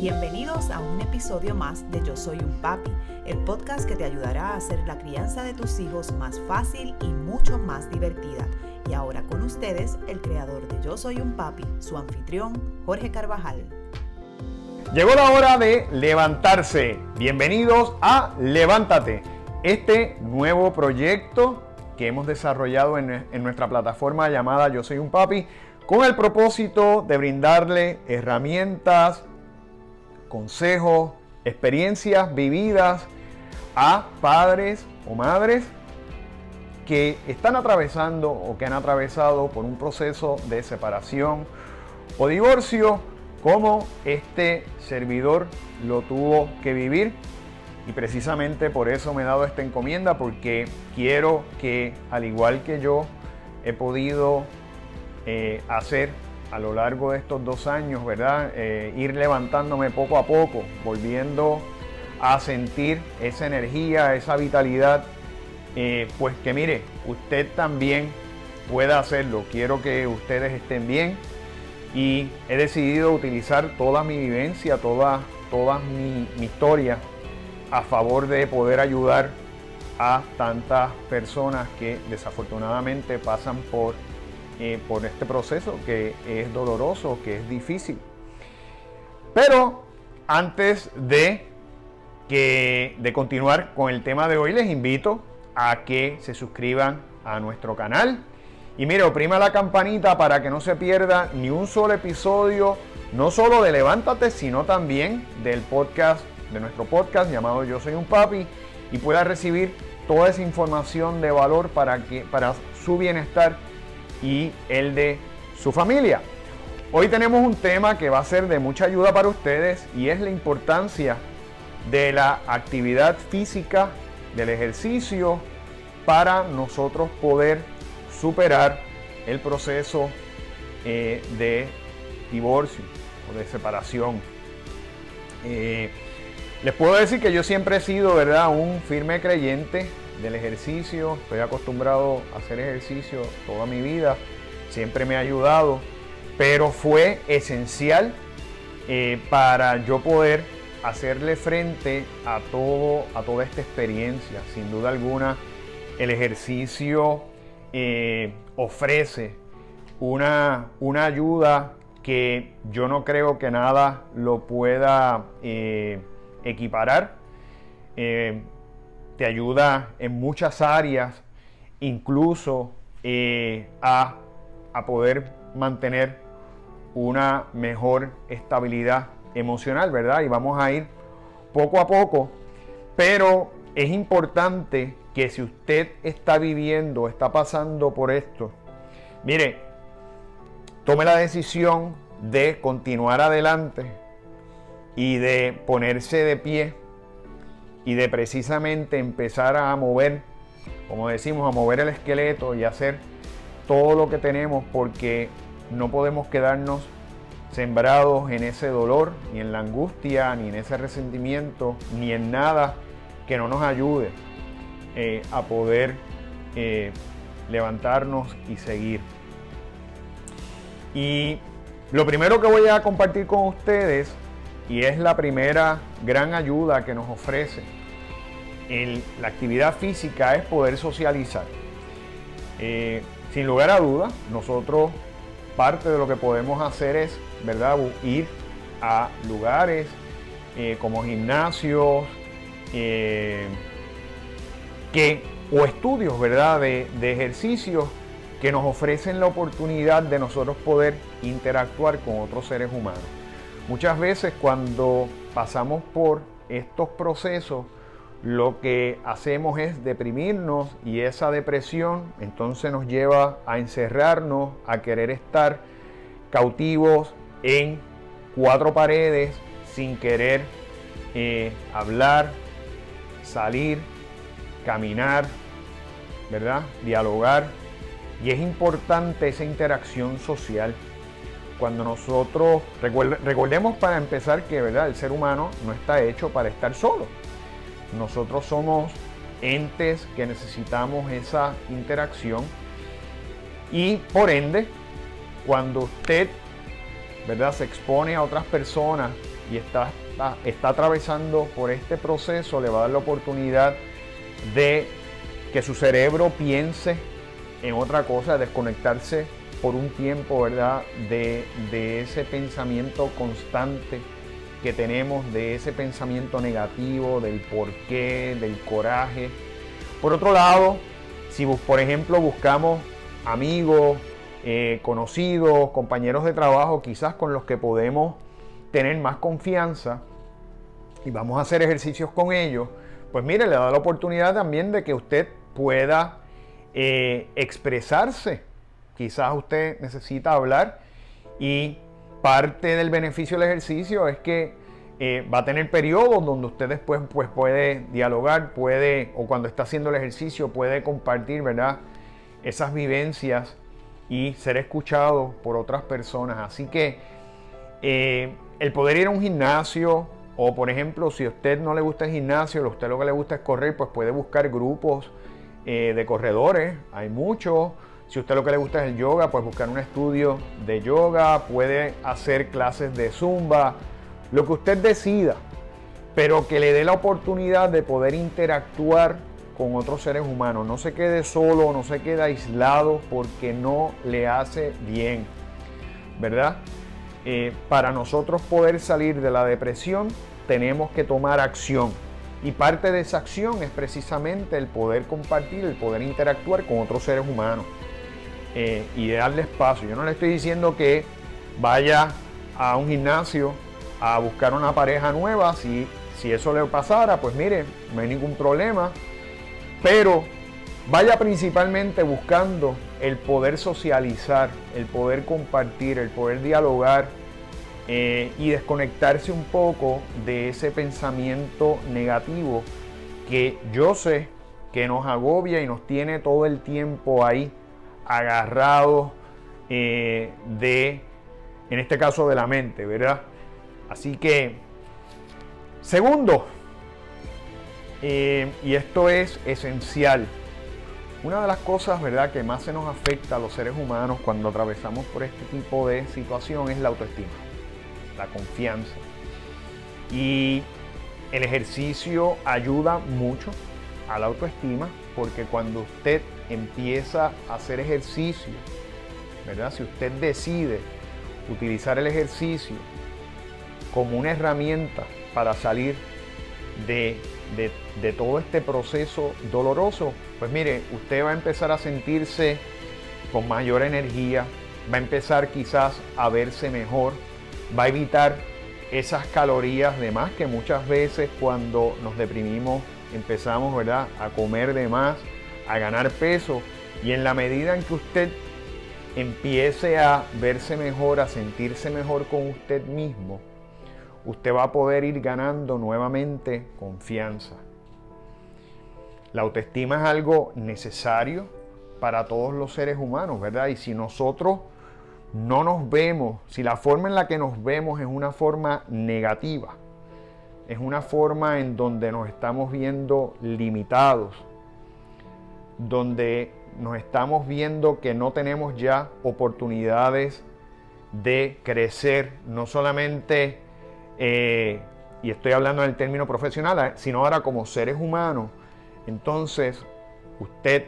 Bienvenidos a un episodio más de Yo Soy un Papi, el podcast que te ayudará a hacer la crianza de tus hijos más fácil y mucho más divertida. Y ahora con ustedes, el creador de Yo Soy un Papi, su anfitrión, Jorge Carvajal. Llegó la hora de levantarse. Bienvenidos a Levántate, este nuevo proyecto que hemos desarrollado en, nuestra plataforma llamada Yo Soy un Papi con el propósito de brindarle herramientas, consejos, experiencias vividas a padres o madres que están atravesando o que han atravesado por un proceso de separación o divorcio, como este servidor lo tuvo que vivir. Y precisamente por eso me he dado esta encomienda, porque quiero que, al igual que yo, he podido eh, hacer a lo largo de estos dos años, ¿verdad? Eh, ir levantándome poco a poco, volviendo a sentir esa energía, esa vitalidad, eh, pues que mire, usted también pueda hacerlo. Quiero que ustedes estén bien y he decidido utilizar toda mi vivencia, toda, mi, mi historia a favor de poder ayudar a tantas personas que desafortunadamente pasan por eh, por este proceso que es doloroso, que es difícil. Pero antes de, que, de continuar con el tema de hoy, les invito a que se suscriban a nuestro canal. Y mire, oprima la campanita para que no se pierda ni un solo episodio, no solo de Levántate, sino también del podcast, de nuestro podcast llamado Yo Soy un Papi, y pueda recibir toda esa información de valor para, que, para su bienestar y el de su familia. Hoy tenemos un tema que va a ser de mucha ayuda para ustedes y es la importancia de la actividad física, del ejercicio, para nosotros poder superar el proceso eh, de divorcio o de separación. Eh, les puedo decir que yo siempre he sido, ¿verdad?, un firme creyente del ejercicio. Estoy acostumbrado a hacer ejercicio toda mi vida. Siempre me ha ayudado. Pero fue esencial eh, para yo poder hacerle frente a, todo, a toda esta experiencia. Sin duda alguna, el ejercicio eh, ofrece una, una, ayuda que yo no creo que nada lo pueda eh, equiparar te ayuda en muchas áreas, incluso eh, a, a poder mantener una mejor estabilidad emocional, ¿verdad? Y vamos a ir poco a poco, pero es importante que si usted está viviendo, está pasando por esto, mire, tome la decisión de continuar adelante y de ponerse de pie y de precisamente empezar a mover, como decimos, a mover el esqueleto y hacer todo lo que tenemos porque no podemos quedarnos sembrados en ese dolor, ni en la angustia, ni en ese resentimiento, ni en nada que no nos ayude eh, a poder eh, levantarnos y seguir. Y lo primero que voy a compartir con ustedes y es la primera gran ayuda que nos ofrece la actividad física es poder socializar. Eh, sin lugar a dudas, nosotros parte de lo que podemos hacer es, ¿verdad?, ir a lugares eh, como gimnasios eh, que, o estudios, ¿verdad?, de, de ejercicios que nos ofrecen la oportunidad de nosotros poder interactuar con otros seres humanos. Muchas veces cuando pasamos por estos procesos, lo que hacemos es deprimirnos y esa depresión entonces nos lleva a encerrarnos, a querer estar cautivos en cuatro paredes sin querer eh, hablar, salir, caminar, ¿verdad? Dialogar. Y es importante esa interacción social cuando nosotros, recordemos para empezar que ¿verdad? el ser humano no está hecho para estar solo. Nosotros somos entes que necesitamos esa interacción y por ende, cuando usted ¿verdad? se expone a otras personas y está, está, atravesando por este proceso, le va a dar la oportunidad de que su cerebro piense en otra cosa, desconectarse por un tiempo, ¿verdad? De, ese pensamiento constante que tenemos, de ese pensamiento negativo, del porqué, del coraje. Por otro lado, si por ejemplo buscamos amigos, eh, conocidos, compañeros de trabajo, quizás con los que podemos tener más confianza y vamos a hacer ejercicios con ellos, pues mire, le da la oportunidad también de que usted pueda eh, expresarse. Quizás usted necesita hablar y parte del beneficio del ejercicio es que eh, va a tener periodos donde usted después pues, puede dialogar, puede, o cuando está haciendo el ejercicio, puede compartir, ¿verdad? Esas vivencias y ser escuchado por otras personas. Así que eh, el poder ir a un gimnasio, o por ejemplo, si a usted no le gusta el gimnasio, a usted lo que le gusta es correr, pues puede buscar grupos eh, de corredores, hay muchos. Si a usted lo que le gusta es el yoga, pues buscar un estudio de yoga, puede hacer clases de zumba, lo que usted decida, pero que le dé la oportunidad de poder interactuar con otros seres humanos. No se quede solo, no se quede aislado porque no le hace bien. ¿Verdad? Eh, para nosotros poder salir de la depresión tenemos que tomar acción. Y parte de esa acción es precisamente el poder compartir, el poder interactuar con otros seres humanos eh, y darle espacio. Yo no le estoy diciendo que vaya a un gimnasio a buscar una pareja nueva. Si, si eso le pasara, pues mire, no hay ningún problema. Pero vaya principalmente buscando el poder socializar, el poder compartir, el poder dialogar eh, y desconectarse un poco de ese pensamiento negativo que yo sé que nos agobia y nos tiene todo el tiempo ahí agarrados eh, de, en este caso, de la mente, ¿verdad? Así que, segundo, eh, y esto es esencial. Una de las cosas, ¿verdad?, que más se nos afecta a los seres humanos cuando atravesamos por este tipo de situación es la autoestima, la confianza. Y el ejercicio ayuda mucho a la autoestima porque cuando usted empieza a hacer ejercicio, ¿verdad? Si usted decide utilizar el ejercicio como una herramienta para salir de de, todo este proceso doloroso, pues mire, usted va a empezar a sentirse con mayor energía, va a empezar quizás a verse mejor, va a evitar esas calorías de más que muchas veces cuando nos deprimimos empezamos, ¿verdad?, a comer de más, a ganar peso y en la medida en que usted empiece a verse mejor, a sentirse mejor con usted mismo, usted va a poder ir ganando nuevamente confianza. La autoestima es algo necesario para todos los seres humanos, ¿verdad? Y si nosotros no nos vemos, si la forma en la que nos vemos es una forma negativa, es una forma en donde nos estamos viendo limitados, donde nos estamos viendo que no tenemos ya oportunidades de crecer, no solamente eh, y estoy hablando en el término profesional, eh, sino ahora como seres humanos, entonces usted,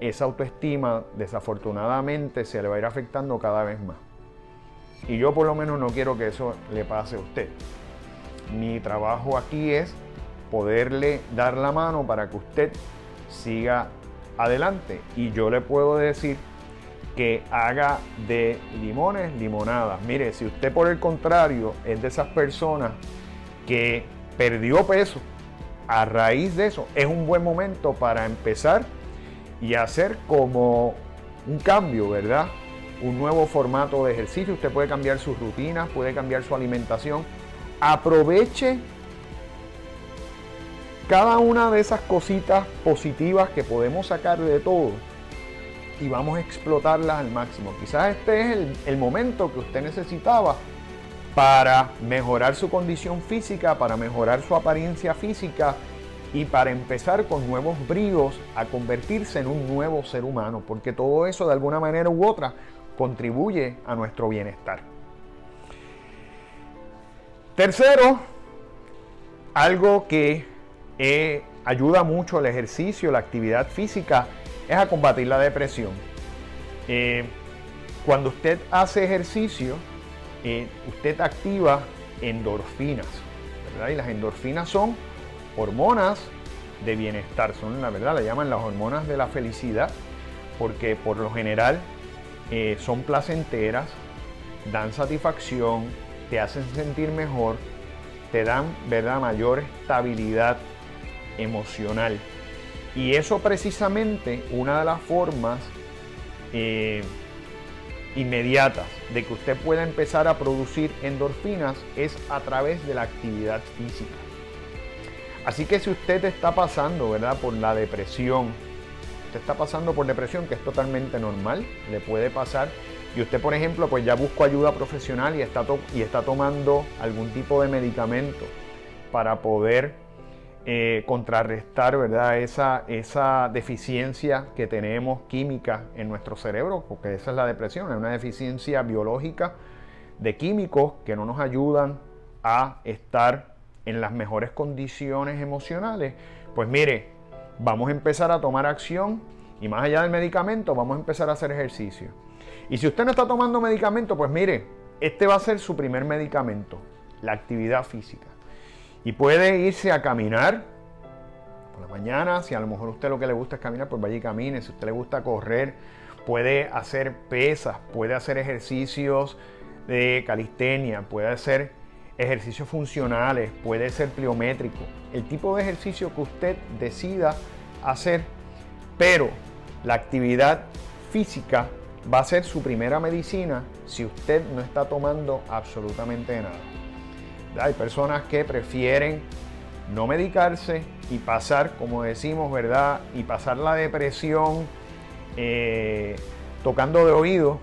esa autoestima desafortunadamente se le va a ir afectando cada vez más. Y yo por lo menos no quiero que eso le pase a usted. Mi trabajo aquí es poderle dar la mano para que usted siga adelante. Y yo le puedo decir que haga de limones limonadas. Mire, si usted por el contrario es de esas personas que perdió peso, a raíz de eso es un buen momento para empezar y hacer como un cambio, ¿verdad? Un nuevo formato de ejercicio. Usted puede cambiar sus rutinas, puede cambiar su alimentación. Aproveche cada una de esas cositas positivas que podemos sacar de todo y vamos a explotarlas al máximo. Quizás este es el, momento que usted necesitaba para mejorar su condición física, para mejorar su apariencia física y para empezar con nuevos bríos a convertirse en un nuevo ser humano, porque todo eso de alguna manera u otra contribuye a nuestro bienestar. Tercero, algo que ayuda mucho el ejercicio, la actividad física, es a combatir la depresión. Eh, cuando usted hace ejercicio, eh, usted activa endorfinas. Y las endorfinas son hormonas de bienestar, son la verdad, la llaman las hormonas de la felicidad, porque por lo general eh, son placenteras, dan satisfacción, te hacen sentir mejor, te dan ¿verdad? mayor estabilidad emocional. Y eso precisamente una de las formas eh, inmediatas de que usted pueda empezar a producir endorfinas es a través de la actividad física. Así que si usted está pasando, ¿verdad? Por la depresión, usted está pasando por depresión, que es totalmente normal, le puede pasar, y usted, por ejemplo, pues ya buscó ayuda profesional y está, y está tomando algún tipo de medicamento para poder eh, contrarrestar ¿verdad? Esa, esa deficiencia que tenemos química en nuestro cerebro, porque esa es la depresión, es una deficiencia biológica de químicos que no nos ayudan a estar en las mejores condiciones emocionales. Pues mire, vamos a empezar a tomar acción y más allá del medicamento, vamos a empezar a hacer ejercicio. Y si usted no está tomando medicamento, pues mire, este va a ser su primer medicamento, la actividad física. Y puede irse a caminar por la mañana. Si a lo mejor usted lo que le gusta es caminar, pues vaya y camine. Si a usted le gusta correr, puede hacer pesas, puede hacer ejercicios de calistenia, puede hacer ejercicios funcionales, puede ser pliométrico. El tipo de ejercicio que usted decida hacer, pero la actividad física va a ser su primera medicina si usted no está tomando absolutamente nada. Hay personas que prefieren no medicarse y pasar, como decimos, ¿verdad? Y pasar la depresión eh, tocando de oído.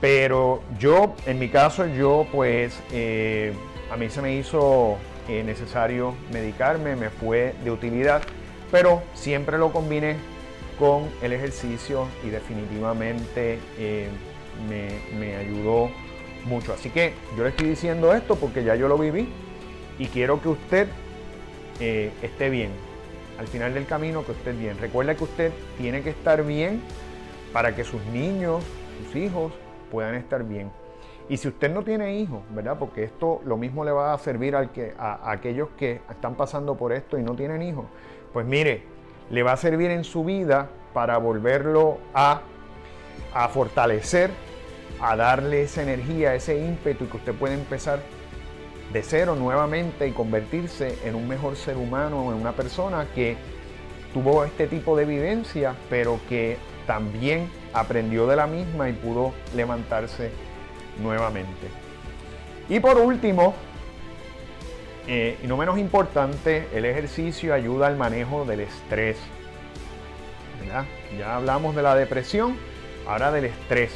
Pero yo, en mi caso, yo pues, eh, a mí se me hizo eh, necesario medicarme, me fue de utilidad, pero siempre lo combiné con el ejercicio y definitivamente me, me ayudó mucho. Así que yo le estoy diciendo esto porque ya yo lo viví y quiero que usted eh, esté bien. Al final del camino que esté bien. Recuerda que usted tiene que estar bien para que sus niños, sus hijos puedan estar bien. Y si usted no tiene hijos, ¿verdad? Porque esto lo mismo le va a servir al que, a, aquellos que están pasando por esto y no tienen hijos. Pues mire, le va a servir en su vida para volverlo a, a fortalecer a darle esa energía, ese ímpetu y que usted puede empezar de cero nuevamente y convertirse en un mejor ser humano, en una persona que tuvo este tipo de vivencia, pero que también aprendió de la misma y pudo levantarse nuevamente. Y por último, eh, y no menos importante, el ejercicio ayuda al manejo del estrés. Ya hablamos de la depresión, ahora del estrés.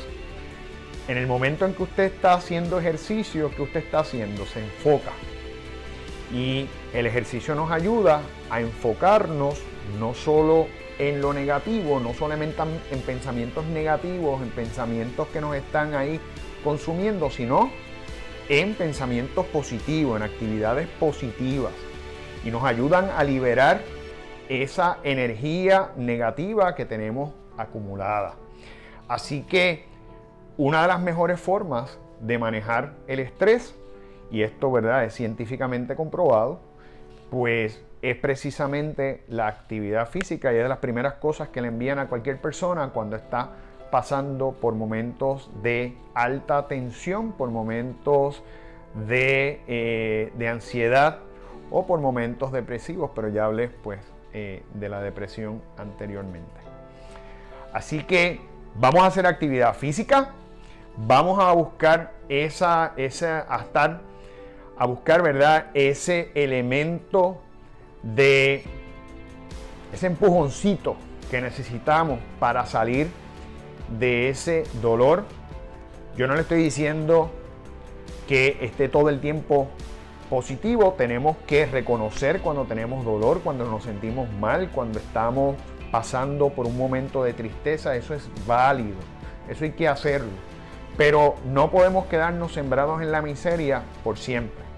En el momento en que usted está haciendo ejercicio, ¿qué usted está haciendo? Se enfoca. Y el ejercicio nos ayuda a enfocarnos no solo en lo negativo, no solamente en pensamientos negativos, en pensamientos que nos están ahí consumiendo, sino en pensamientos positivos, en actividades positivas. Y nos ayudan a liberar esa energía negativa que tenemos acumulada. Así que una de las mejores formas de manejar el estrés, y esto ¿verdad? es científicamente comprobado, pues es precisamente la actividad física y es de las primeras cosas que le envían a cualquier persona cuando está pasando por momentos de alta tensión, por momentos de, eh, ansiedad o por momentos depresivos, pero ya hablé pues eh, de la depresión anteriormente. Así que vamos a hacer actividad física, vamos a buscar esa, esa, a estar, a buscar, ¿verdad? Ese elemento de ese empujoncito que necesitamos para salir de ese dolor. Yo no le estoy diciendo que esté todo el tiempo positivo, tenemos que reconocer cuando tenemos dolor, cuando nos sentimos mal, cuando estamos pasando por un momento de tristeza, eso es válido, eso hay que hacerlo. Pero no podemos quedarnos sembrados en la miseria por siempre.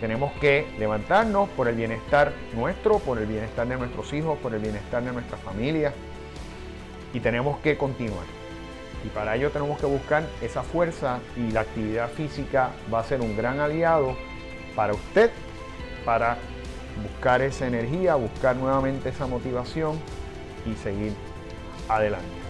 Tenemos que levantarnos por el bienestar nuestro, por el bienestar de nuestros hijos, por el bienestar de nuestra familia. Y tenemos que continuar. Y para ello tenemos que buscar esa fuerza y la actividad física va a ser un gran aliado para usted, para buscar esa energía, buscar nuevamente esa motivación y seguir adelante.